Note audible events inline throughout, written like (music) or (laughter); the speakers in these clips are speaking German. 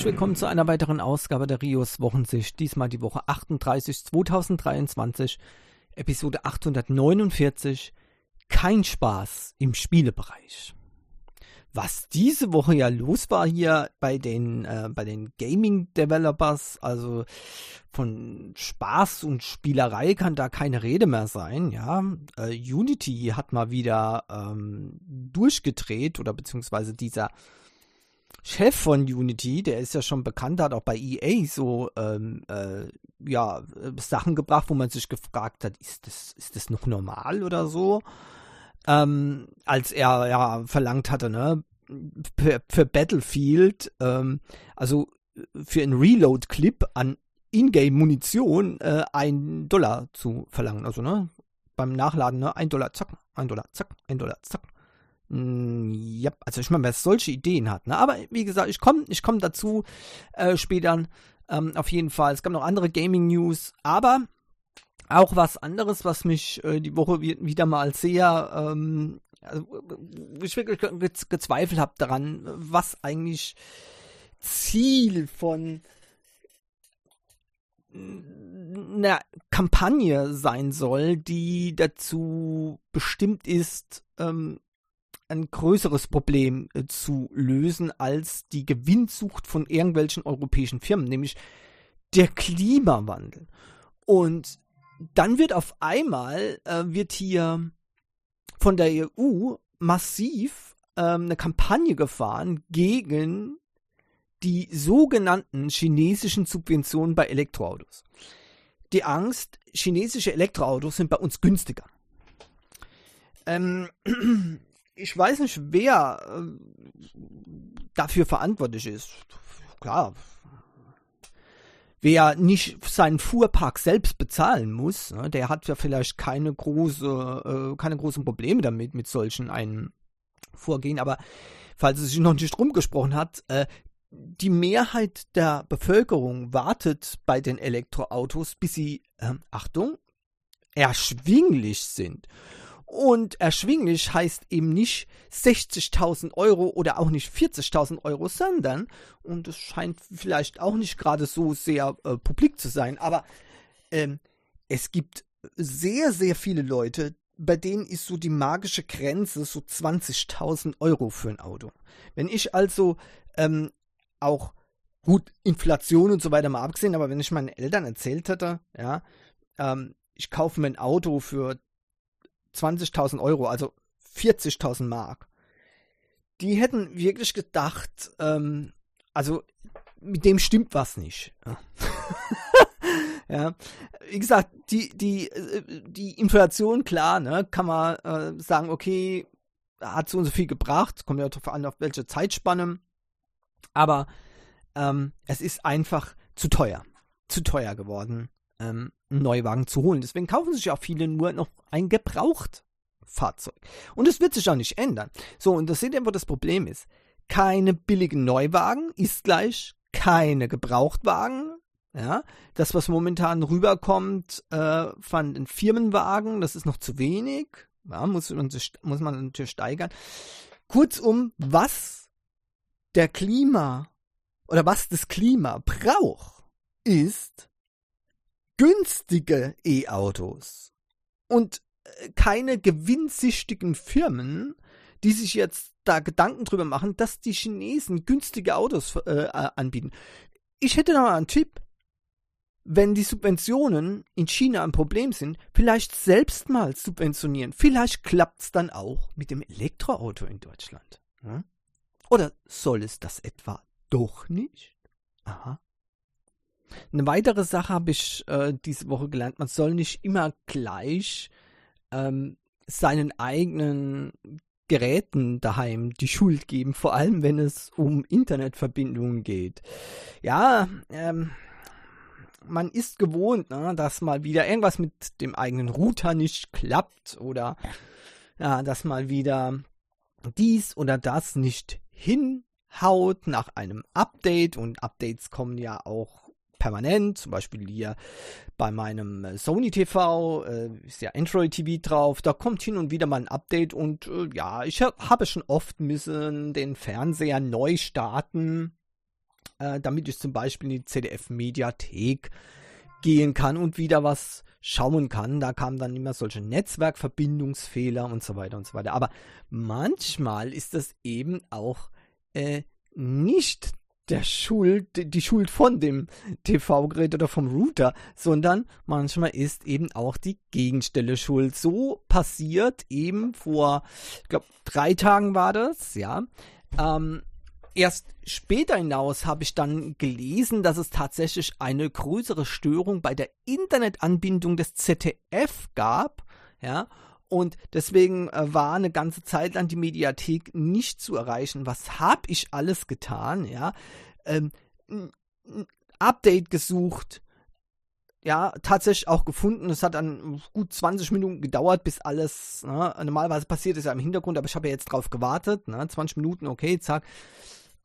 herzlich willkommen zu einer weiteren Ausgabe der Rios Wochensicht. Diesmal die Woche 38 2023, Episode 849. Kein Spaß im Spielebereich was diese Woche ja los war hier bei den, äh, den Gaming Developers, also von Spaß und Spielerei kann da keine Rede mehr sein, ja. Äh, Unity hat mal wieder ähm, durchgedreht oder beziehungsweise dieser Chef von Unity, der ist ja schon bekannt, hat auch bei EA so ähm, äh, ja Sachen gebracht, wo man sich gefragt hat, ist das, ist das noch normal oder so? ähm, als er ja verlangt hatte, ne, für, für Battlefield, ähm, also für einen Reload-Clip an Ingame-Munition äh, ein Dollar zu verlangen. Also, ne, beim Nachladen, ne, ein Dollar, zack, ein Dollar, zack, ein Dollar, zack. Mm, ja, also ich meine, wer solche Ideen hat, ne? Aber wie gesagt, ich komme ich komm dazu äh, später. Ähm, auf jeden Fall. Es gab noch andere Gaming-News, aber auch was anderes, was mich äh, die Woche wieder mal sehr, ähm, also, ich wirklich gezweifelt habe daran, was eigentlich Ziel von einer Kampagne sein soll, die dazu bestimmt ist, ähm, ein größeres Problem äh, zu lösen als die Gewinnsucht von irgendwelchen europäischen Firmen, nämlich der Klimawandel. Und dann wird auf einmal, äh, wird hier von der EU massiv ähm, eine Kampagne gefahren gegen die sogenannten chinesischen Subventionen bei Elektroautos. Die Angst, chinesische Elektroautos sind bei uns günstiger. Ähm, ich weiß nicht, wer äh, dafür verantwortlich ist. Klar, Wer nicht seinen Fuhrpark selbst bezahlen muss, ne, der hat ja vielleicht keine große, äh, keine großen Probleme damit mit solchen einem Vorgehen. Aber falls es sich noch nicht rumgesprochen hat, äh, die Mehrheit der Bevölkerung wartet bei den Elektroautos, bis sie, äh, Achtung, erschwinglich sind. Und erschwinglich heißt eben nicht 60.000 Euro oder auch nicht 40.000 Euro, sondern, und es scheint vielleicht auch nicht gerade so sehr äh, publik zu sein, aber ähm, es gibt sehr, sehr viele Leute, bei denen ist so die magische Grenze so 20.000 Euro für ein Auto. Wenn ich also ähm, auch gut Inflation und so weiter mal abgesehen, aber wenn ich meinen Eltern erzählt hätte, ja, ähm, ich kaufe mir ein Auto für 20.000 Euro, also 40.000 Mark. Die hätten wirklich gedacht, ähm, also mit dem stimmt was nicht. Ja. (laughs) ja. Wie gesagt, die, die, äh, die Inflation, klar, ne, kann man äh, sagen, okay, hat so und so viel gebracht, kommt ja darauf an, auf welche Zeitspanne. Aber ähm, es ist einfach zu teuer. Zu teuer geworden ähm, Neuwagen zu holen. Deswegen kaufen sich auch viele nur noch ein Gebrauchtfahrzeug. Und es wird sich auch nicht ändern. So, und das seht ihr, wo das Problem ist. Keine billigen Neuwagen ist gleich keine Gebrauchtwagen. Ja, das, was momentan rüberkommt äh, von den Firmenwagen, das ist noch zu wenig. Ja, muss man, muss man natürlich steigern. Kurzum, was der Klima oder was das Klima braucht, ist günstige E-Autos und äh, keine gewinnsüchtigen Firmen, die sich jetzt da Gedanken drüber machen, dass die Chinesen günstige Autos äh, anbieten. Ich hätte da mal einen Tipp. Wenn die Subventionen in China ein Problem sind, vielleicht selbst mal subventionieren. Vielleicht klappt es dann auch mit dem Elektroauto in Deutschland. Oder soll es das etwa doch nicht? Aha. Eine weitere Sache habe ich äh, diese Woche gelernt. Man soll nicht immer gleich ähm, seinen eigenen Geräten daheim die Schuld geben, vor allem wenn es um Internetverbindungen geht. Ja, ähm, man ist gewohnt, ne, dass mal wieder irgendwas mit dem eigenen Router nicht klappt oder ja, dass mal wieder dies oder das nicht hinhaut nach einem Update und Updates kommen ja auch permanent, zum Beispiel hier bei meinem äh, Sony TV, äh, ist ja Android TV drauf, da kommt hin und wieder mal ein Update und äh, ja, ich habe schon oft müssen den Fernseher neu starten, äh, damit ich zum Beispiel in die ZDF-Mediathek gehen kann und wieder was schauen kann. Da kamen dann immer solche Netzwerkverbindungsfehler und so weiter und so weiter. Aber manchmal ist das eben auch äh, nicht der Schuld, die Schuld von dem TV-Gerät oder vom Router, sondern manchmal ist eben auch die Gegenstelle schuld. So passiert eben vor, ich glaube, drei Tagen war das, ja. Ähm, erst später hinaus habe ich dann gelesen, dass es tatsächlich eine größere Störung bei der Internetanbindung des ZDF gab, ja. Und deswegen äh, war eine ganze Zeit lang die Mediathek nicht zu erreichen. Was habe ich alles getan? Ja, ähm, Update gesucht, ja, tatsächlich auch gefunden. Es hat dann gut 20 Minuten gedauert, bis alles, ne, normalerweise passiert es ja im Hintergrund, aber ich habe ja jetzt drauf gewartet, ne, 20 Minuten, okay, zack.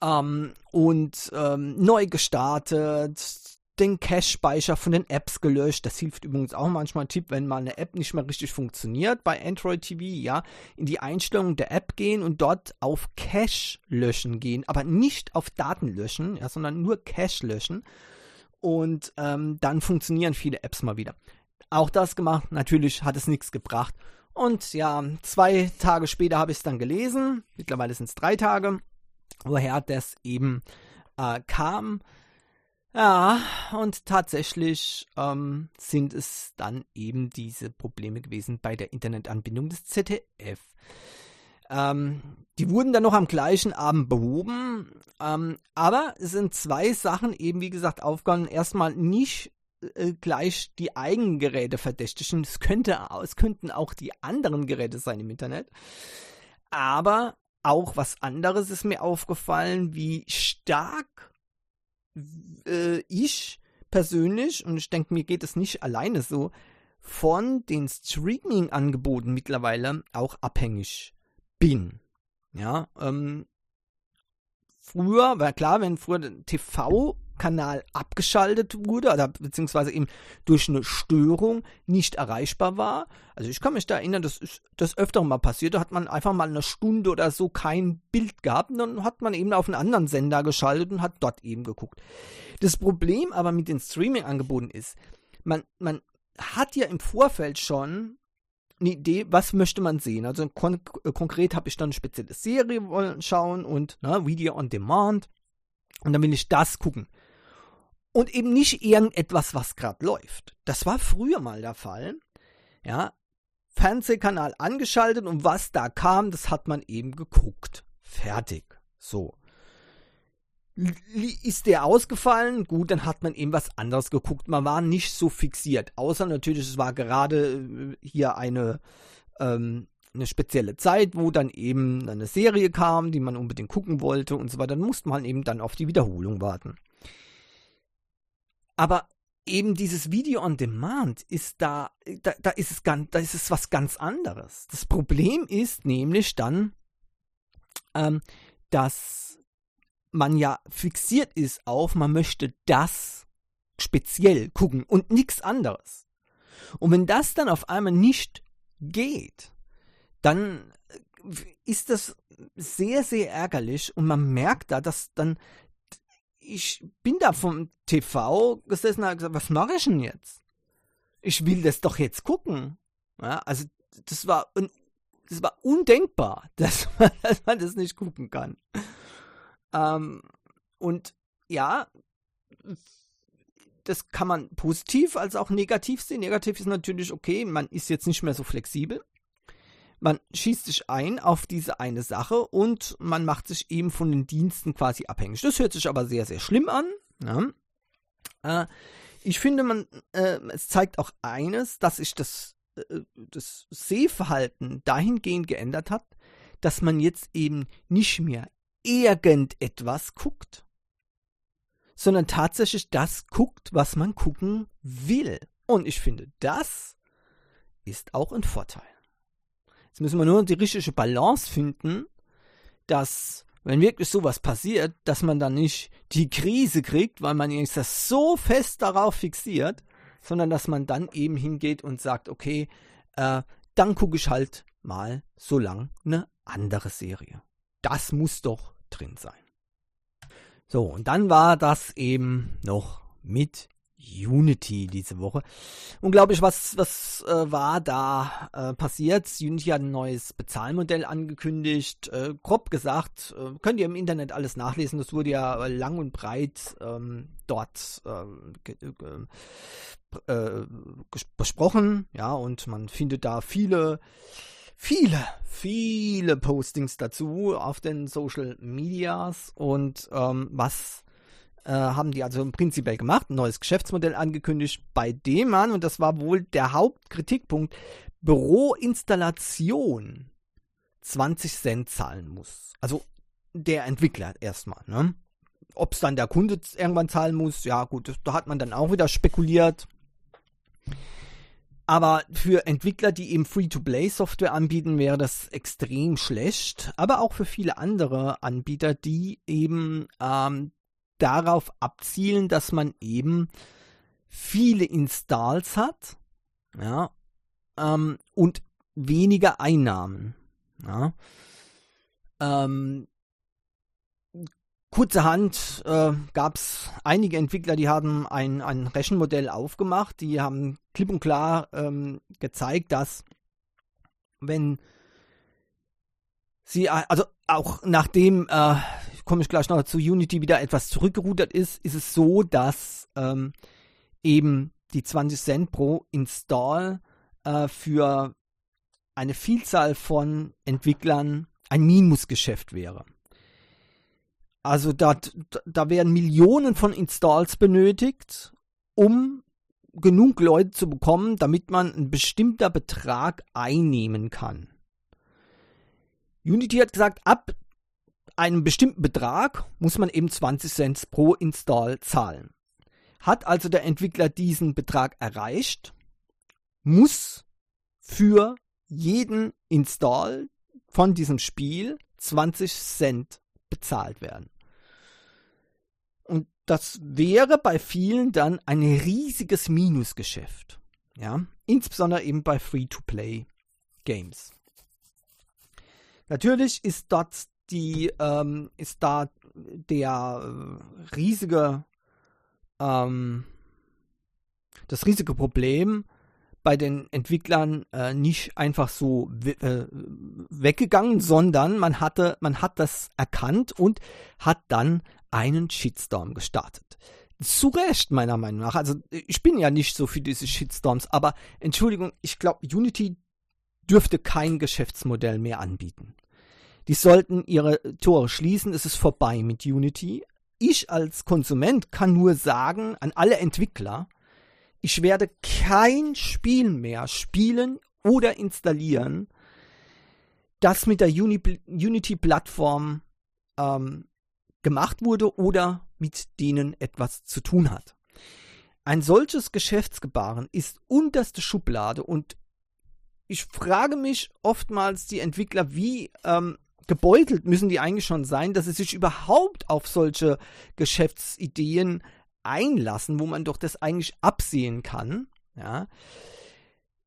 Ähm, und ähm, neu gestartet, den Cache-Speicher von den Apps gelöscht. Das hilft übrigens auch manchmal Tipp, wenn mal eine App nicht mehr richtig funktioniert bei Android TV, ja, in die Einstellungen der App gehen und dort auf Cache löschen gehen, aber nicht auf Daten löschen, ja, sondern nur Cache löschen. Und ähm, dann funktionieren viele Apps mal wieder. Auch das gemacht, natürlich hat es nichts gebracht. Und ja, zwei Tage später habe ich es dann gelesen. Mittlerweile sind es drei Tage, woher das eben äh, kam. Ja, und tatsächlich ähm, sind es dann eben diese Probleme gewesen bei der Internetanbindung des ZDF. Ähm, die wurden dann noch am gleichen Abend behoben, ähm, aber es sind zwei Sachen eben, wie gesagt, aufgegangen. Erstmal nicht äh, gleich die eigenen Geräte verdächtigen, es, könnte, es könnten auch die anderen Geräte sein im Internet. Aber auch was anderes ist mir aufgefallen, wie stark äh, ich persönlich, und ich denke, mir geht es nicht alleine so, von den Streaming-Angeboten mittlerweile auch abhängig bin. Ja, ähm, früher, war klar, wenn früher TV Kanal abgeschaltet wurde oder beziehungsweise eben durch eine Störung nicht erreichbar war. Also ich kann mich da erinnern, das ist das öfter mal passiert. Da hat man einfach mal eine Stunde oder so kein Bild gehabt und dann hat man eben auf einen anderen Sender geschaltet und hat dort eben geguckt. Das Problem aber mit den Streaming-Angeboten ist, man, man hat ja im Vorfeld schon eine Idee, was möchte man sehen. Also kon konkret habe ich dann eine spezielle Serie wollen schauen und ne, Video on Demand. Und dann will ich das gucken und eben nicht irgendetwas, was gerade läuft. Das war früher mal der Fall. Ja, Fernsehkanal angeschaltet und was da kam, das hat man eben geguckt. Fertig. So. Ist der ausgefallen? Gut, dann hat man eben was anderes geguckt. Man war nicht so fixiert. Außer natürlich, es war gerade äh, hier eine, ähm, eine spezielle Zeit, wo dann eben eine Serie kam, die man unbedingt gucken wollte und so weiter. Dann musste man eben dann auf die Wiederholung warten. Aber eben dieses Video on Demand ist da, da, da ist es ganz, da ist es was ganz anderes. Das Problem ist nämlich dann, ähm, dass man ja fixiert ist auf, man möchte das speziell gucken und nichts anderes. Und wenn das dann auf einmal nicht geht, dann ist das sehr, sehr ärgerlich und man merkt da, dass dann ich bin da vom TV gesessen und habe gesagt, was mache ich denn jetzt? Ich will das doch jetzt gucken. Ja, also das war ein, das war undenkbar, (laughs) dass man, dass man das nicht gucken kann. Ähm, und ja, das kann man positiv als auch negativ sehen. Negativ ist natürlich okay, man ist jetzt nicht mehr so flexibel. Man schießt sich ein auf diese eine Sache und man macht sich eben von den Diensten quasi abhängig. Das hört sich aber sehr, sehr schlimm an. Ja. Äh, ich finde, man, äh, es zeigt auch eines, dass sich das, äh, das Sehverhalten dahingehend geändert hat, dass man jetzt eben nicht mehr irgendetwas guckt, sondern tatsächlich das guckt, was man gucken will. Und ich finde, das ist auch ein Vorteil. Jetzt müssen wir nur die richtige Balance finden, dass wenn wirklich sowas passiert, dass man dann nicht die Krise kriegt, weil man ist das so fest darauf fixiert, sondern dass man dann eben hingeht und sagt, okay, äh, dann gucke ich halt mal so lang eine andere Serie. Das muss doch drin sein. So, und dann war das eben noch mit Unity diese Woche. Unglaublich, was, was äh, war da äh, passiert? Unity hat ein neues Bezahlmodell angekündigt. Äh, grob gesagt, äh, könnt ihr im Internet alles nachlesen. Das wurde ja lang und breit ähm, dort ähm, äh, besprochen. Ja, und man findet da viele viele, viele Postings dazu auf den Social Medias und ähm, was äh, haben die also im Prinzip gemacht, ein neues Geschäftsmodell angekündigt, bei dem man, und das war wohl der Hauptkritikpunkt, Büroinstallation 20 Cent zahlen muss. Also der Entwickler erstmal, ne? Ob es dann der Kunde irgendwann zahlen muss, ja gut, da hat man dann auch wieder spekuliert. Aber für Entwickler, die eben Free-to-Play-Software anbieten, wäre das extrem schlecht. Aber auch für viele andere Anbieter, die eben ähm, darauf abzielen, dass man eben viele Installs hat, ja, ähm, und weniger Einnahmen. Ja. Ähm, kurzerhand äh, gab es einige Entwickler, die haben ein, ein Rechenmodell aufgemacht, die haben klipp und klar ähm, gezeigt, dass wenn sie, also auch nachdem äh, komme ich gleich noch zu Unity wieder etwas zurückgerudert ist, ist es so, dass ähm, eben die 20 Cent pro Install äh, für eine Vielzahl von Entwicklern ein Minusgeschäft wäre. Also da, da werden Millionen von Installs benötigt, um genug Leute zu bekommen, damit man einen bestimmter Betrag einnehmen kann. Unity hat gesagt, ab einem bestimmten Betrag muss man eben 20 Cent pro Install zahlen. Hat also der Entwickler diesen Betrag erreicht, muss für jeden Install von diesem Spiel 20 Cent bezahlt werden. Und das wäre bei vielen dann ein riesiges Minusgeschäft. Ja, insbesondere eben bei Free-to-Play-Games. Natürlich ist dort die ähm, ist da der äh, riesige ähm, das riesige Problem bei den Entwicklern äh, nicht einfach so äh, weggegangen, sondern man hatte, man hat das erkannt und hat dann einen Shitstorm gestartet. Zu Recht, meiner Meinung nach. Also, ich bin ja nicht so für diese Shitstorms, aber Entschuldigung, ich glaube, Unity dürfte kein Geschäftsmodell mehr anbieten. Die sollten ihre Tore schließen. Es ist vorbei mit Unity. Ich als Konsument kann nur sagen an alle Entwickler, ich werde kein Spiel mehr spielen oder installieren, das mit der Uni Unity-Plattform ähm, gemacht wurde oder mit denen etwas zu tun hat. Ein solches Geschäftsgebaren ist unterste Schublade und ich frage mich oftmals die Entwickler, wie ähm, gebeutelt müssen die eigentlich schon sein, dass sie sich überhaupt auf solche Geschäftsideen einlassen, wo man doch das eigentlich absehen kann. Ja.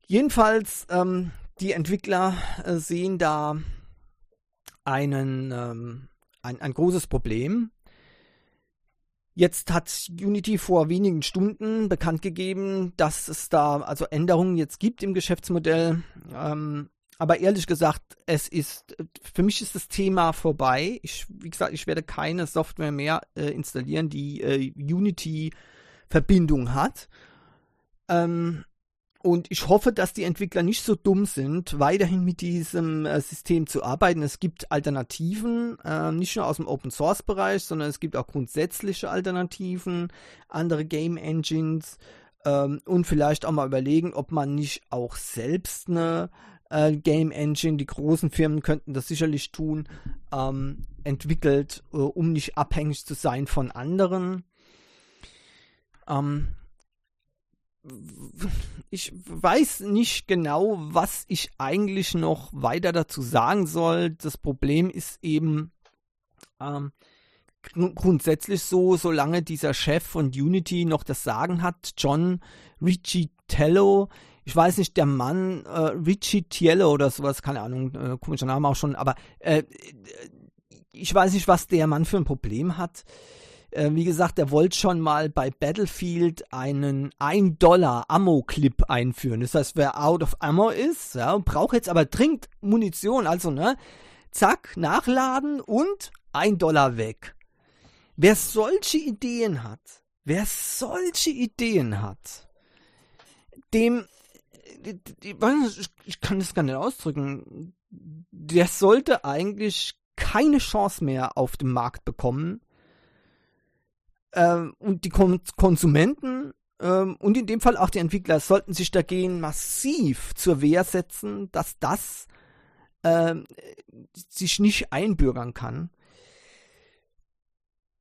Jedenfalls, ähm, die Entwickler äh, sehen da einen, ähm, ein, ein großes Problem. Jetzt hat Unity vor wenigen Stunden bekannt gegeben, dass es da also Änderungen jetzt gibt im Geschäftsmodell. Ähm, aber ehrlich gesagt, es ist, für mich ist das Thema vorbei. Ich, wie gesagt, ich werde keine Software mehr äh, installieren, die äh, Unity-Verbindung hat. Ähm, und ich hoffe, dass die Entwickler nicht so dumm sind, weiterhin mit diesem äh, System zu arbeiten. Es gibt Alternativen, äh, nicht nur aus dem Open Source Bereich, sondern es gibt auch grundsätzliche Alternativen, andere Game Engines ähm, und vielleicht auch mal überlegen, ob man nicht auch selbst eine äh, Game Engine, die großen Firmen könnten das sicherlich tun, ähm, entwickelt, äh, um nicht abhängig zu sein von anderen. Ähm, ich weiß nicht genau, was ich eigentlich noch weiter dazu sagen soll. Das Problem ist eben, Ähm, grundsätzlich so, solange dieser Chef von Unity noch das Sagen hat, John Riccitello, ich weiß nicht, der Mann, äh, Riccitiello oder sowas, keine Ahnung, äh, komischer Name auch schon, aber äh, ich weiß nicht, was der Mann für ein Problem hat. Äh, wie gesagt, der wollte schon mal bei Battlefield einen 1 Dollar Ammo-Clip einführen. Das heißt, wer out of Ammo ist, ja, braucht jetzt aber dringend Munition, also, ne, zack, nachladen und 1 Dollar weg. Wer solche Ideen hat, wer solche Ideen hat, dem, ich kann das gar nicht ausdrücken, der sollte eigentlich keine Chance mehr auf dem Markt bekommen. Ähm, und die Konsumenten ähm, und in dem Fall auch die Entwickler sollten sich dagegen massiv zur Wehr setzen, dass das ähm, sich nicht einbürgern kann.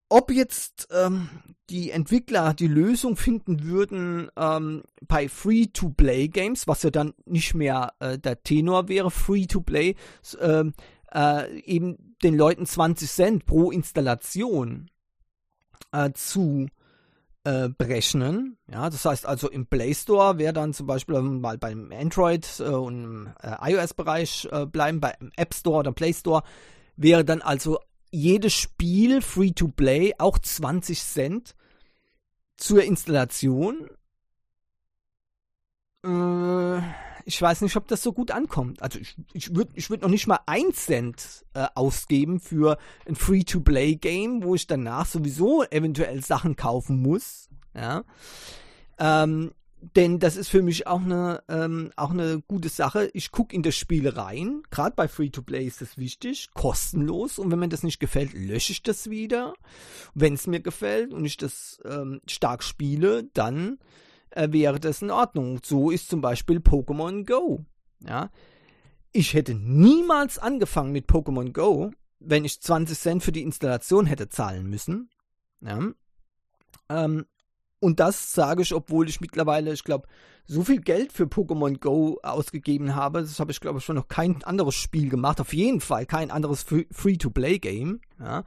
Ob jetzt ähm, die Entwickler die Lösung finden würden ähm, bei Free-to-Play-Games, was ja dann nicht mehr äh, der Tenor wäre, Free-to-Play, äh, äh, eben den Leuten 20 Cent pro Installation äh, zu äh, berechnen. Ja, das heißt also im Play Store wäre dann zum Beispiel mal beim Android- äh, und iOS-Bereich bleiben, beim App Store oder Play Store wäre dann also jedes Spiel free to play auch 20 Cent zur Installation. Äh, ich weiß nicht, ob das so gut ankommt. Also ich, ich würde ich würd noch nicht mal 1 Cent äh, ausgeben für ein Free-to-Play-Game, wo ich danach sowieso eventuell Sachen kaufen muss. Ja. Ähm, denn das ist für mich auch eine, ähm, auch eine gute Sache. Ich gucke in das Spiel rein. Gerade bei Free-to-Play ist das wichtig. Kostenlos. Und wenn mir das nicht gefällt, lösche ich das wieder. Wenn es mir gefällt und ich das ähm, stark spiele, dann äh, wäre das in Ordnung. So ist zum Beispiel Pokémon Go. Ja. Ich hätte niemals angefangen mit Pokémon Go, wenn ich 20 Cent für die Installation hätte zahlen müssen. Ja. Ähm, und das sage ich, obwohl ich mittlerweile, ich glaube, so viel Geld für Pokémon Go ausgegeben habe. Das habe ich, glaube ich, schon noch kein anderes Spiel gemacht. Auf jeden Fall kein anderes Free-to-Play-Game. Ja.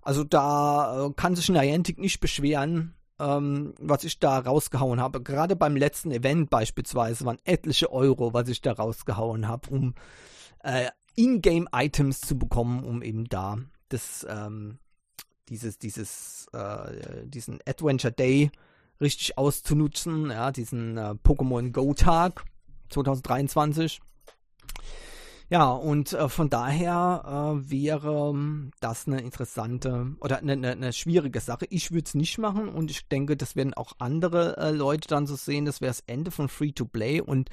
Also da äh, kann sich Niantic nicht beschweren, ähm, was ich da rausgehauen habe. Gerade beim letzten Event beispielsweise waren etliche Euro, was ich da rausgehauen habe, um äh, Ingame-Items zu bekommen, um eben da das ähm, dieses, dieses, äh, diesen Adventure Day richtig auszunutzen, ja, diesen äh, Pokémon Go Tag 2023. Ja, und äh, von daher äh, wäre ähm, das eine interessante oder eine, eine, eine schwierige Sache. Ich würde es nicht machen und ich denke, das werden auch andere äh, Leute dann so sehen. Das wäre das Ende von Free-to-Play und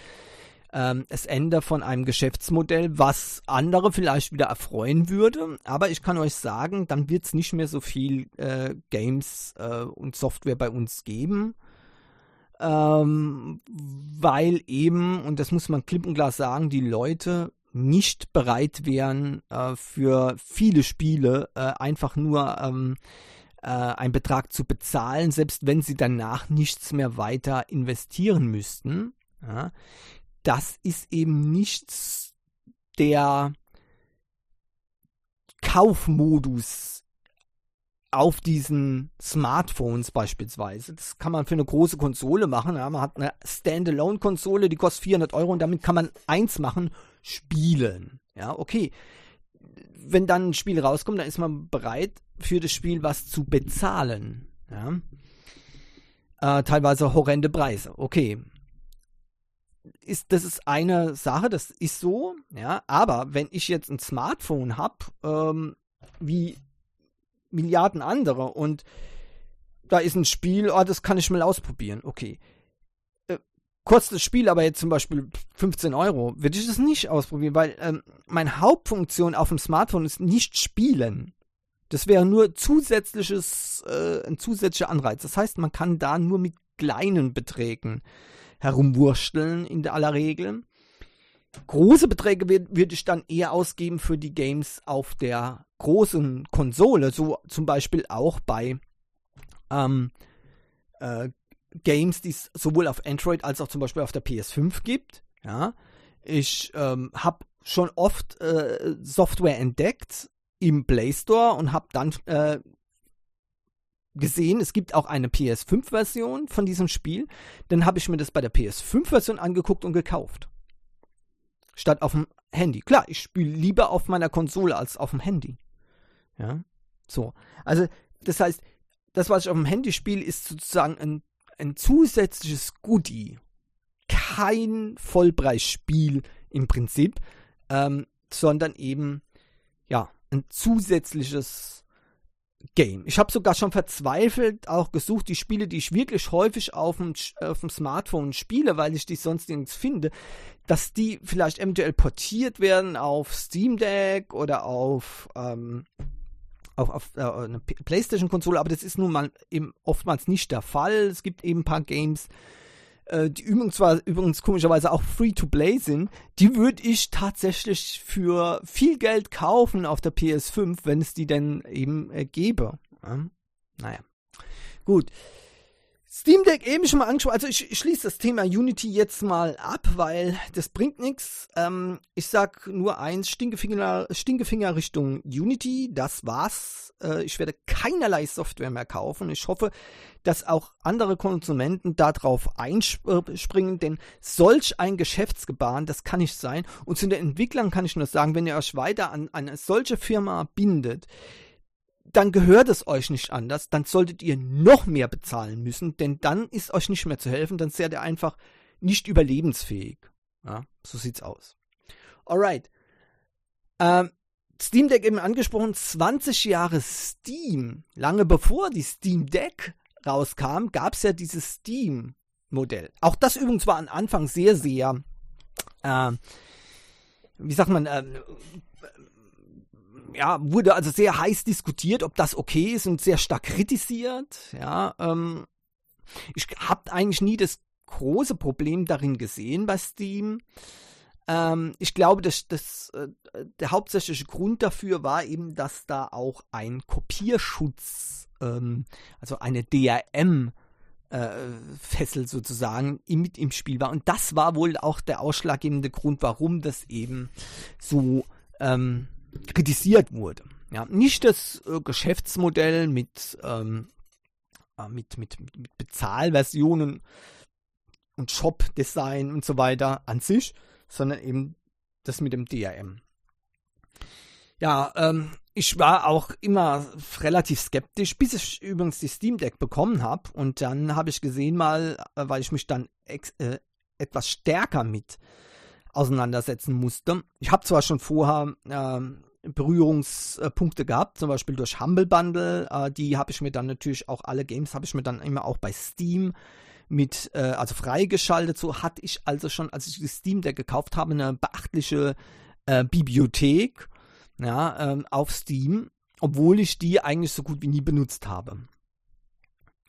ähm, das Ende von einem Geschäftsmodell, was andere vielleicht wieder erfreuen würde. Aber ich kann euch sagen, dann wird es nicht mehr so viel äh, Games äh, und Software bei uns geben. Ähm, weil eben, und das muss man klipp und klar sagen, die Leute nicht bereit wären, äh, für viele Spiele äh, einfach nur ähm, äh, einen Betrag zu bezahlen, selbst wenn sie danach nichts mehr weiter investieren müssten. Ja das ist eben nicht der Kaufmodus auf diesen Smartphones beispielsweise. Das kann man für eine große Konsole machen. Ja, man hat eine Standalone-Konsole, die kostet 400 Euro und damit kann man eins machen, spielen. Ja, okay. Wenn dann ein Spiel rauskommt, dann ist man bereit, für das Spiel was zu bezahlen. Ja. Äh, teilweise horrende Preise. Okay ist, das ist eine Sache, das ist so, ja, aber wenn ich jetzt ein Smartphone habe, ähm, wie Milliarden andere und da ist ein Spiel, oh, das kann ich mal ausprobieren, okay. Äh, kostet das Spiel aber jetzt zum Beispiel 15 Euro, würde ich das nicht ausprobieren, weil ähm, meine Hauptfunktion auf dem Smartphone ist nicht spielen. Das wäre nur zusätzliches, äh, ein zusätzlicher Anreiz. Das heißt, man kann da nur mit kleinen Beträgen herumwursteln in aller Regel. Große Beträge würde ich dann eher ausgeben für die Games auf der großen Konsole, so zum Beispiel auch bei ähm, äh, Games, die es sowohl auf Android als auch zum Beispiel auf der PS5 gibt. Ja, ich ähm, habe schon oft äh, Software entdeckt im Play Store und habe dann äh, gesehen, es gibt auch eine PS5-Version von diesem Spiel. Dann habe ich mir das bei der PS5-Version angeguckt und gekauft. Statt auf dem Handy. Klar, ich spiele lieber auf meiner Konsole als auf dem Handy. Ja, so. Also, das heißt, das, was ich auf dem Handy spiele, ist sozusagen ein, ein zusätzliches Goodie. Kein Vollpreisspiel im Prinzip, ähm, sondern eben, ja, ein zusätzliches Game. Ich habe sogar schon verzweifelt auch gesucht, die Spiele, die ich wirklich häufig auf dem, auf dem Smartphone spiele, weil ich die sonst nirgends finde, dass die vielleicht eventuell portiert werden auf Steam Deck oder auf, ähm, auf, auf äh, eine PlayStation-Konsole, aber das ist nun mal eben oftmals nicht der Fall. Es gibt eben ein paar Games, äh, die übrigens, zwar, übrigens komischerweise auch free-to-play sind, die würde ich tatsächlich für viel Geld kaufen auf der PS5, wenn es die denn eben äh, gäbe. Ja? Naja. Gut. Steam Deck eben schon mal angeschaut. Also ich, ich schließe das Thema Unity jetzt mal ab, weil das bringt nichts. Ähm, ich sag nur eins, Stinkefinger, Stinkefinger Richtung Unity, das war's. Äh, ich werde keinerlei Software mehr kaufen. Ich hoffe, dass auch andere Konsumenten darauf einspringen, denn solch ein Geschäftsgebaren, das kann nicht sein. Und zu den Entwicklern kann ich nur sagen, wenn ihr euch weiter an eine solche Firma bindet, dann gehört es euch nicht anders, dann solltet ihr noch mehr bezahlen müssen, denn dann ist euch nicht mehr zu helfen, dann seid ihr einfach nicht überlebensfähig. Ja, so sieht's aus. Alright. Ähm, Steam Deck eben angesprochen, 20 Jahre Steam. Lange bevor die Steam Deck rauskam, gab es ja dieses Steam-Modell. Auch das übrigens war am Anfang sehr, sehr, äh, wie sagt man, äh, ja, wurde also sehr heiß diskutiert, ob das okay ist und sehr stark kritisiert. Ja, ähm, ich habe eigentlich nie das große Problem darin gesehen bei Steam. Ähm, ich glaube, dass, dass äh, der hauptsächliche Grund dafür war eben, dass da auch ein Kopierschutz, ähm, also eine DRM, äh, Fessel sozusagen mit im Spiel war. Und das war wohl auch der ausschlaggebende Grund, warum das eben so ähm, kritisiert wurde. Ja, nicht das äh, Geschäftsmodell mit, ähm, äh, mit, mit, mit Bezahlversionen und Shop-Design und so weiter an sich, sondern eben das mit dem DRM. Ja, ähm, ich war auch immer relativ skeptisch, bis ich übrigens die Steam Deck bekommen habe. Und dann habe ich gesehen mal, äh, weil ich mich dann äh, etwas stärker mit auseinandersetzen musste. Ich habe zwar schon vorher ähm, Berührungspunkte gehabt, zum Beispiel durch Humble Bundle. Äh, die habe ich mir dann natürlich auch alle Games habe ich mir dann immer auch bei Steam mit äh, also freigeschaltet. So hatte ich also schon, als ich die Steam Deck gekauft habe, eine beachtliche äh, Bibliothek ja, ähm, auf Steam, obwohl ich die eigentlich so gut wie nie benutzt habe.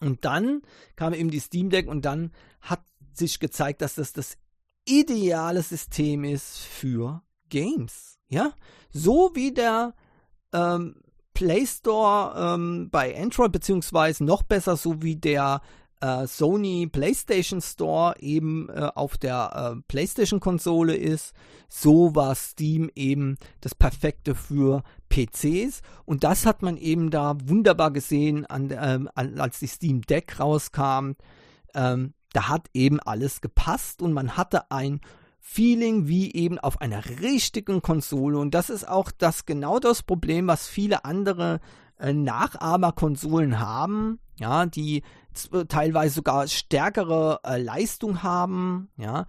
Und dann kam eben die Steam Deck und dann hat sich gezeigt, dass das das ideale System ist für Games. Ja, so wie der ähm, Play Store ähm, bei Android, beziehungsweise noch besser, so wie der äh, Sony PlayStation Store eben äh, auf der äh, PlayStation-Konsole ist, so war Steam eben das Perfekte für PCs. Und das hat man eben da wunderbar gesehen, an, ähm, als die Steam Deck rauskam. Ähm, da hat eben alles gepasst und man hatte ein Feeling wie eben auf einer richtigen Konsole. Und das ist auch das genau das Problem, was viele andere äh, Nachahmerkonsolen haben, ja, die teilweise sogar stärkere äh, Leistung haben, ja.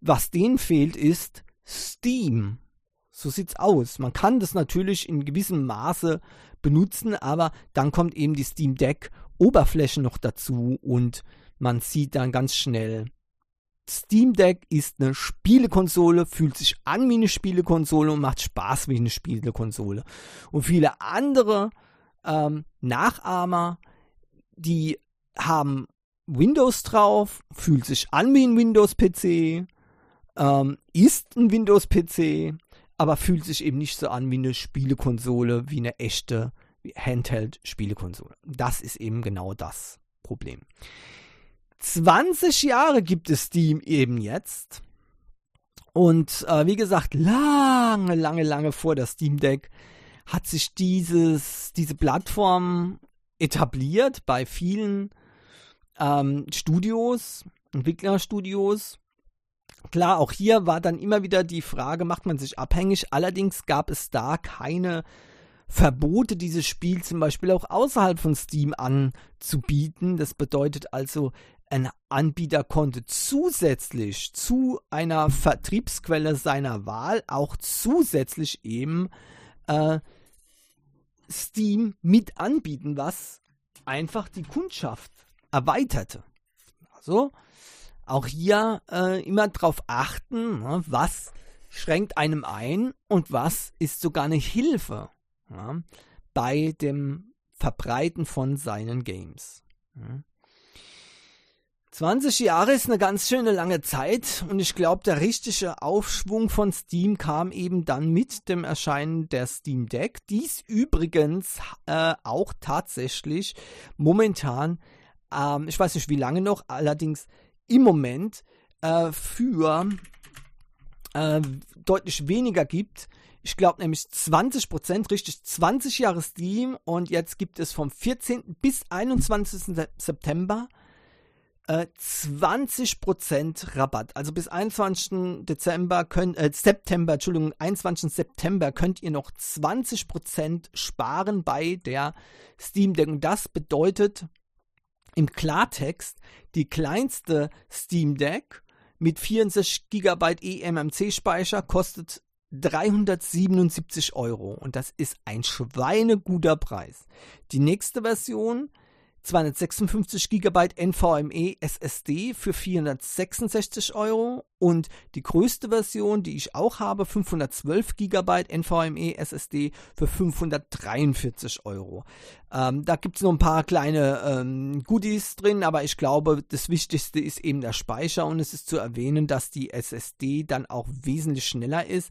Was denen fehlt, ist Steam. So sieht's aus. Man kann das natürlich in gewissem Maße benutzen, aber dann kommt eben die Steam Deck Oberfläche noch dazu und man sieht dann ganz schnell, Steam Deck ist eine Spielekonsole, fühlt sich an wie eine Spielekonsole und macht Spaß wie eine Spielekonsole. Und viele andere ähm, Nachahmer, die haben Windows drauf, fühlt sich an wie ein Windows-PC, ähm, ist ein Windows-PC, aber fühlt sich eben nicht so an wie eine Spielekonsole, wie eine echte Handheld-Spielekonsole. Das ist eben genau das Problem. 20 Jahre gibt es Steam eben jetzt. Und äh, wie gesagt, lange, lange, lange vor der Steam Deck hat sich dieses, diese Plattform etabliert bei vielen ähm, Studios, Entwicklerstudios. Klar, auch hier war dann immer wieder die Frage, macht man sich abhängig? Allerdings gab es da keine Verbote, dieses Spiel zum Beispiel auch außerhalb von Steam anzubieten. Das bedeutet also, ein Anbieter konnte zusätzlich zu einer Vertriebsquelle seiner Wahl auch zusätzlich eben äh, Steam mit anbieten, was einfach die Kundschaft erweiterte. Also auch hier äh, immer darauf achten, ne, was schränkt einem ein und was ist sogar eine Hilfe ja, bei dem Verbreiten von seinen Games. Ja. 20 Jahre ist eine ganz schöne lange Zeit und ich glaube, der richtige Aufschwung von Steam kam eben dann mit dem Erscheinen der Steam Deck. Dies übrigens äh, auch tatsächlich momentan, ähm, ich weiß nicht wie lange noch, allerdings im Moment äh, für äh, deutlich weniger gibt. Ich glaube nämlich 20%, richtig 20 Jahre Steam und jetzt gibt es vom 14. bis 21. September 20% äh, Rabatt. Also bis 21. Dezember könnt, äh, September, Entschuldigung, 21. September könnt ihr noch 20% sparen bei der Steam Deck. Und das bedeutet im Klartext, die kleinste Steam Deck mit 64 GB eMMC-Speicher kostet 377 Euro und das ist ein schweineguter Preis. Die nächste Version 256 GB NVMe SSD für 466 Euro und die größte Version, die ich auch habe, 512 GB NVMe SSD für 543 Euro. Ähm, da gibt es noch ein paar kleine ähm, Goodies drin, aber ich glaube, das Wichtigste ist eben der Speicher und es ist zu erwähnen, dass die SSD dann auch wesentlich schneller ist.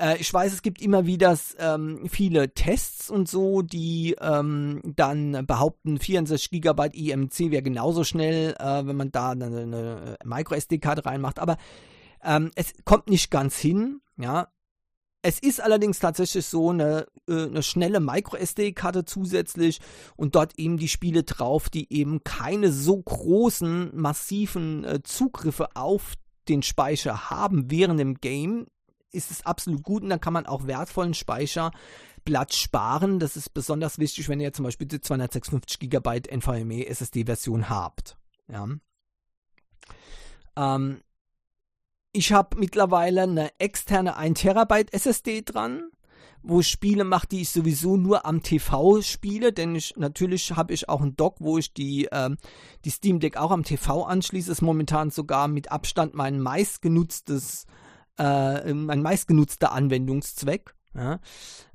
Äh, ich weiß, es gibt immer wieder ähm, viele Tests und so, die ähm, dann behaupten, 64 GB IMC wäre genauso schnell, äh, wenn man da eine, eine Micro-SD-Karte reinmacht. Aber ähm, es kommt nicht ganz hin, ja. Es ist allerdings tatsächlich so eine, äh, eine schnelle Micro-SD-Karte zusätzlich und dort eben die Spiele drauf, die eben keine so großen, massiven äh, Zugriffe auf den Speicher haben während dem Game ist es absolut gut und dann kann man auch wertvollen Speicherplatz sparen. Das ist besonders wichtig, wenn ihr zum Beispiel die 256 GB NVMe SSD-Version habt. Ja. Ähm, ich habe mittlerweile eine externe 1 Terabyte SSD dran, wo ich Spiele mache, die ich sowieso nur am TV spiele, denn ich, natürlich habe ich auch ein Dock, wo ich die, ähm, die Steam Deck auch am TV anschließe. Ist momentan sogar mit Abstand mein meistgenutztes äh, mein meistgenutzter Anwendungszweck. Ja.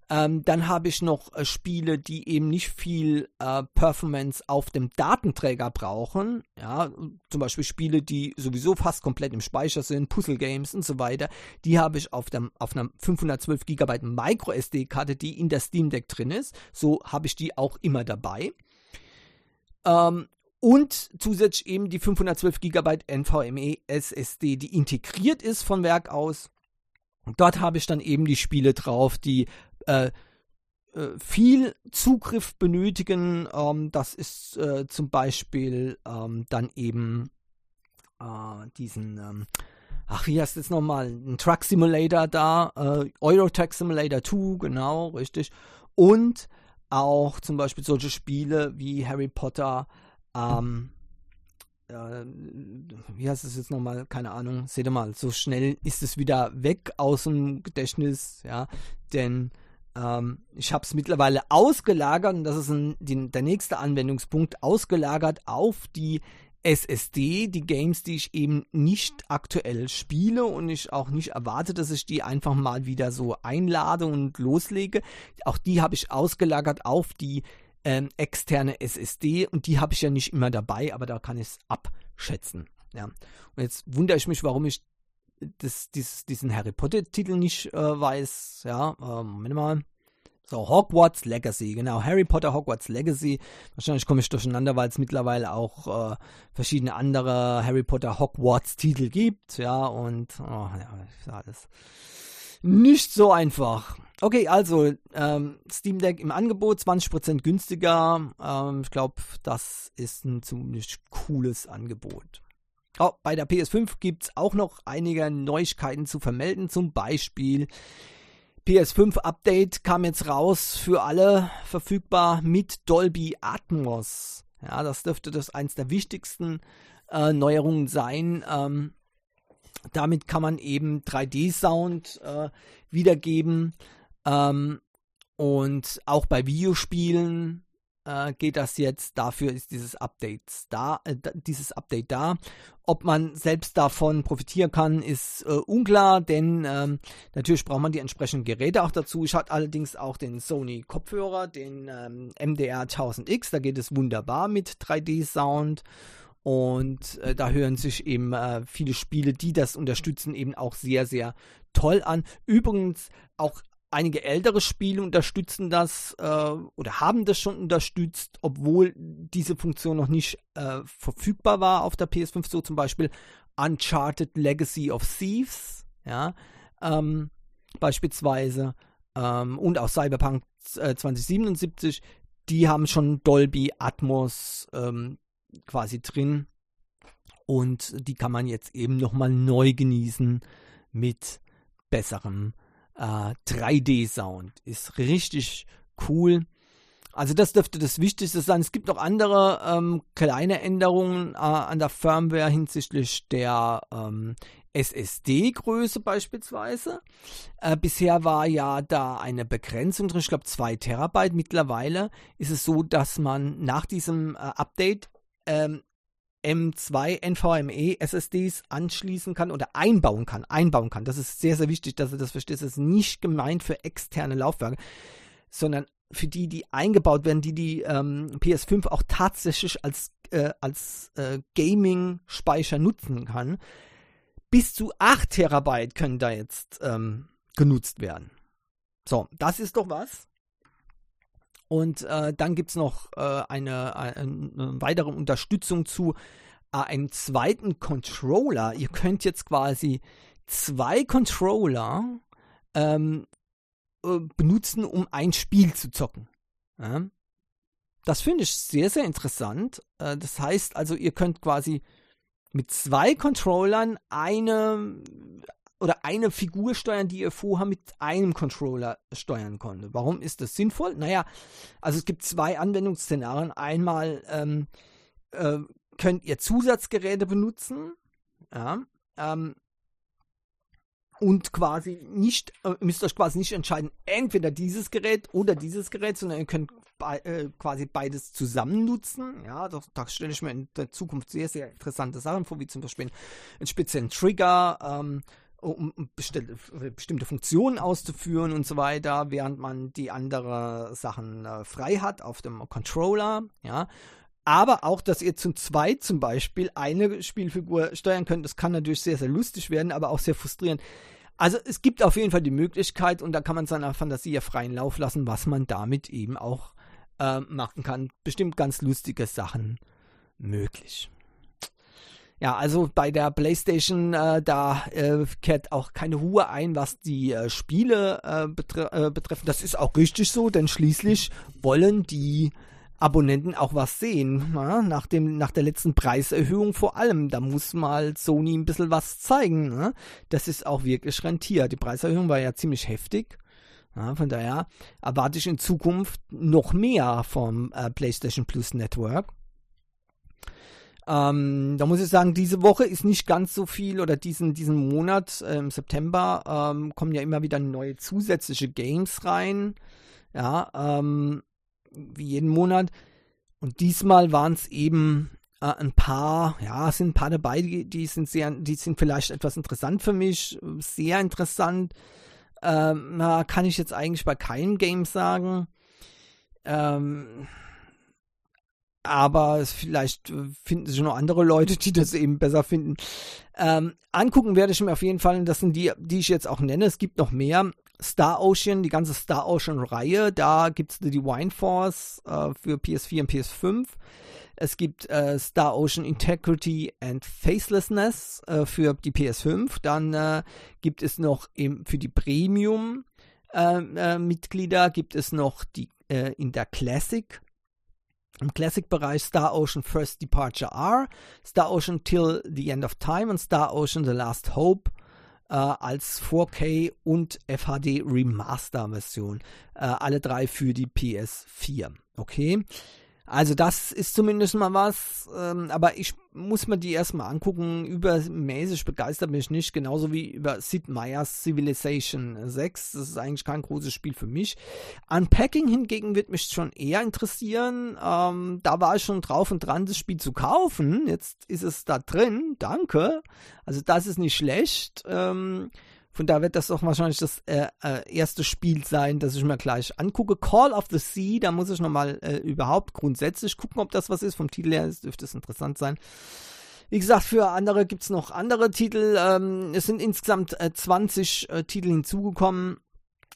Ähm, dann habe ich noch äh, Spiele, die eben nicht viel äh, Performance auf dem Datenträger brauchen. Ja, zum Beispiel Spiele, die sowieso fast komplett im Speicher sind, Puzzle Games und so weiter. Die habe ich auf, dem, auf einer 512 GB Micro SD-Karte, die in der Steam Deck drin ist. So habe ich die auch immer dabei. Ähm, und zusätzlich eben die 512 GB NVMe SSD, die integriert ist von Werk aus. Dort habe ich dann eben die Spiele drauf, die äh, äh, viel Zugriff benötigen. Ähm, das ist äh, zum Beispiel ähm, dann eben äh, diesen, ähm, ach, wie heißt jetzt nochmal, ein Truck Simulator da, äh, Euro Truck Simulator 2, genau, richtig. Und auch zum Beispiel solche Spiele wie Harry Potter, ähm, äh, wie heißt es jetzt nochmal? Keine Ahnung. Seht ihr mal, so schnell ist es wieder weg aus dem Gedächtnis, ja. Denn ähm, ich habe es mittlerweile ausgelagert und das ist ein, die, der nächste Anwendungspunkt, ausgelagert auf die SSD, die Games, die ich eben nicht aktuell spiele und ich auch nicht erwarte, dass ich die einfach mal wieder so einlade und loslege. Auch die habe ich ausgelagert auf die ähm, externe SSD und die habe ich ja nicht immer dabei, aber da kann ich es abschätzen. Ja. Und jetzt wundere ich mich, warum ich das, dieses, diesen Harry Potter-Titel nicht äh, weiß. Ja, ähm, Moment mal. So, Hogwarts Legacy, genau, Harry Potter Hogwarts Legacy. Wahrscheinlich komme ich durcheinander, weil es mittlerweile auch äh, verschiedene andere Harry Potter Hogwarts Titel gibt, ja, und oh, ja, alles nicht so einfach. Okay, also ähm, Steam Deck im Angebot, 20% günstiger. Ähm, ich glaube, das ist ein ziemlich cooles Angebot. Oh, bei der PS5 gibt es auch noch einige Neuigkeiten zu vermelden. Zum Beispiel PS5 Update kam jetzt raus für alle verfügbar mit Dolby Atmos. Ja, das dürfte das eins der wichtigsten äh, Neuerungen sein. Ähm, damit kann man eben 3D-Sound äh, wiedergeben. Ähm, und auch bei Videospielen äh, geht das jetzt. Dafür ist dieses Update da, äh, dieses Update da. Ob man selbst davon profitieren kann, ist äh, unklar, denn ähm, natürlich braucht man die entsprechenden Geräte auch dazu. Ich hatte allerdings auch den Sony Kopfhörer, den ähm, MDR 1000X. Da geht es wunderbar mit 3D-Sound. Und äh, da hören sich eben äh, viele Spiele, die das unterstützen, eben auch sehr, sehr toll an. Übrigens auch einige ältere Spiele unterstützen das äh, oder haben das schon unterstützt, obwohl diese Funktion noch nicht äh, verfügbar war auf der PS5, so zum Beispiel Uncharted Legacy of Thieves, ja, ähm, beispielsweise, ähm, und auch Cyberpunk äh, 2077, die haben schon Dolby Atmos ähm, quasi drin und die kann man jetzt eben nochmal neu genießen mit besserem äh, 3D-Sound. Ist richtig cool. Also das dürfte das Wichtigste sein. Es gibt noch andere ähm, kleine Änderungen äh, an der Firmware hinsichtlich der ähm, SSD-Größe beispielsweise. Äh, bisher war ja da eine Begrenzung drin, ich glaube 2 Terabyte. Mittlerweile ist es so, dass man nach diesem äh, Update ähm, M2 NVMe SSDs anschließen kann oder einbauen kann. Einbauen kann. Das ist sehr, sehr wichtig, dass ihr das versteht. Das ist nicht gemeint für externe Laufwerke, sondern für die, die eingebaut werden, die die ähm, PS5 auch tatsächlich als, äh, als äh, Gaming-Speicher nutzen kann. Bis zu 8 Terabyte können da jetzt ähm, genutzt werden. So, das ist doch was. Und äh, dann gibt es noch äh, eine, eine, eine, weitere Unterstützung zu äh, einem zweiten Controller. Ihr könnt jetzt quasi zwei Controller ähm, äh, benutzen, um ein Spiel zu zocken. Ja? Das finde ich sehr, sehr interessant. Äh, das heißt also, ihr könnt quasi mit zwei Controllern eine, oder eine Figur steuern, die ihr vorher mit einem Controller steuern konnte. Warum ist das sinnvoll? Naja, also es gibt zwei Anwendungsszenarien. Einmal ähm, äh, könnt ihr Zusatzgeräte benutzen, ja, ähm, und quasi nicht, äh, müsst euch quasi nicht entscheiden, entweder dieses Gerät oder dieses Gerät, sondern ihr könnt be äh, quasi beides zusammen nutzen. Ja, das, da stelle ich mir in der Zukunft sehr, sehr interessante Sachen vor, wie zum Beispiel einen speziellen Trigger, ähm, um bestimmte Funktionen auszuführen und so weiter, während man die anderen Sachen äh, frei hat auf dem Controller, ja. Aber auch, dass ihr zum zweit zum Beispiel eine Spielfigur steuern könnt, das kann natürlich sehr, sehr lustig werden, aber auch sehr frustrierend. Also es gibt auf jeden Fall die Möglichkeit und da kann man seiner Fantasie ja freien Lauf lassen, was man damit eben auch äh, machen kann. Bestimmt ganz lustige Sachen möglich. Ja, also bei der PlayStation, äh, da äh, kehrt auch keine Ruhe ein, was die äh, Spiele äh, betre äh, betreffen. Das ist auch richtig so, denn schließlich wollen die Abonnenten auch was sehen. Na? Nach, dem, nach der letzten Preiserhöhung vor allem. Da muss mal Sony ein bisschen was zeigen. Ne? Das ist auch wirklich rentiert. Die Preiserhöhung war ja ziemlich heftig. Ja, von daher erwarte ich in Zukunft noch mehr vom äh, PlayStation Plus Network. Ähm, da muss ich sagen, diese Woche ist nicht ganz so viel oder diesen, diesen Monat äh, im September ähm, kommen ja immer wieder neue zusätzliche Games rein. Ja, ähm, wie jeden Monat. Und diesmal waren es eben äh, ein paar, ja, es sind ein paar dabei, die, die, sind sehr, die sind vielleicht etwas interessant für mich, sehr interessant. Ähm, na, kann ich jetzt eigentlich bei keinem Game sagen. Ähm, aber vielleicht äh, finden sich noch andere Leute, die das eben besser finden. Ähm, angucken werde ich mir auf jeden Fall, das sind die, die ich jetzt auch nenne. Es gibt noch mehr. Star Ocean, die ganze Star Ocean-Reihe. Da gibt es die Wine Force äh, für PS4 und PS5. Es gibt äh, Star Ocean Integrity and Facelessness äh, für die PS5. Dann äh, gibt es noch im, für die Premium-Mitglieder äh, gibt es noch die in der Classic im Classic-Bereich Star Ocean First Departure R, Star Ocean Till the End of Time und Star Ocean The Last Hope äh, als 4K und FHD Remaster-Version. Äh, alle drei für die PS4. Okay. Also das ist zumindest mal was, ähm, aber ich muss mir die erstmal angucken. Übermäßig begeistert mich nicht, genauso wie über Sid Meier's Civilization 6. Das ist eigentlich kein großes Spiel für mich. Unpacking hingegen wird mich schon eher interessieren. Ähm, da war ich schon drauf und dran, das Spiel zu kaufen. Jetzt ist es da drin. Danke. Also das ist nicht schlecht. Ähm, von da wird das doch wahrscheinlich das äh, äh, erste Spiel sein, das ich mir gleich angucke. Call of the Sea, da muss ich nochmal äh, überhaupt grundsätzlich gucken, ob das was ist. Vom Titel her dürfte es interessant sein. Wie gesagt, für andere gibt es noch andere Titel. Ähm, es sind insgesamt äh, 20 äh, Titel hinzugekommen.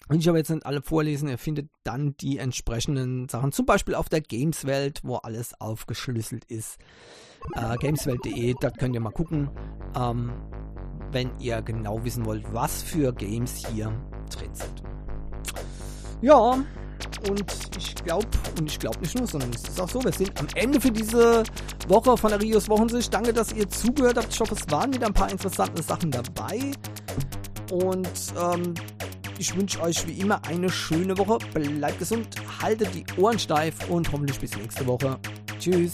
Will ich aber jetzt nicht alle vorlesen. Ihr findet dann die entsprechenden Sachen, zum Beispiel auf der Gameswelt, wo alles aufgeschlüsselt ist. Äh, Gameswelt.de, da könnt ihr mal gucken. Ähm, wenn ihr genau wissen wollt, was für Games hier drin sind. Ja, und ich glaube, und ich glaube nicht nur, sondern es ist auch so, wir sind am Ende für diese Woche von der Rios Wochensicht. Danke, dass ihr zugehört habt. Ich hoffe, es waren wieder ein paar interessante Sachen dabei. Und ähm, ich wünsche euch wie immer eine schöne Woche. Bleibt gesund, haltet die Ohren steif und hoffentlich bis nächste Woche. Tschüss.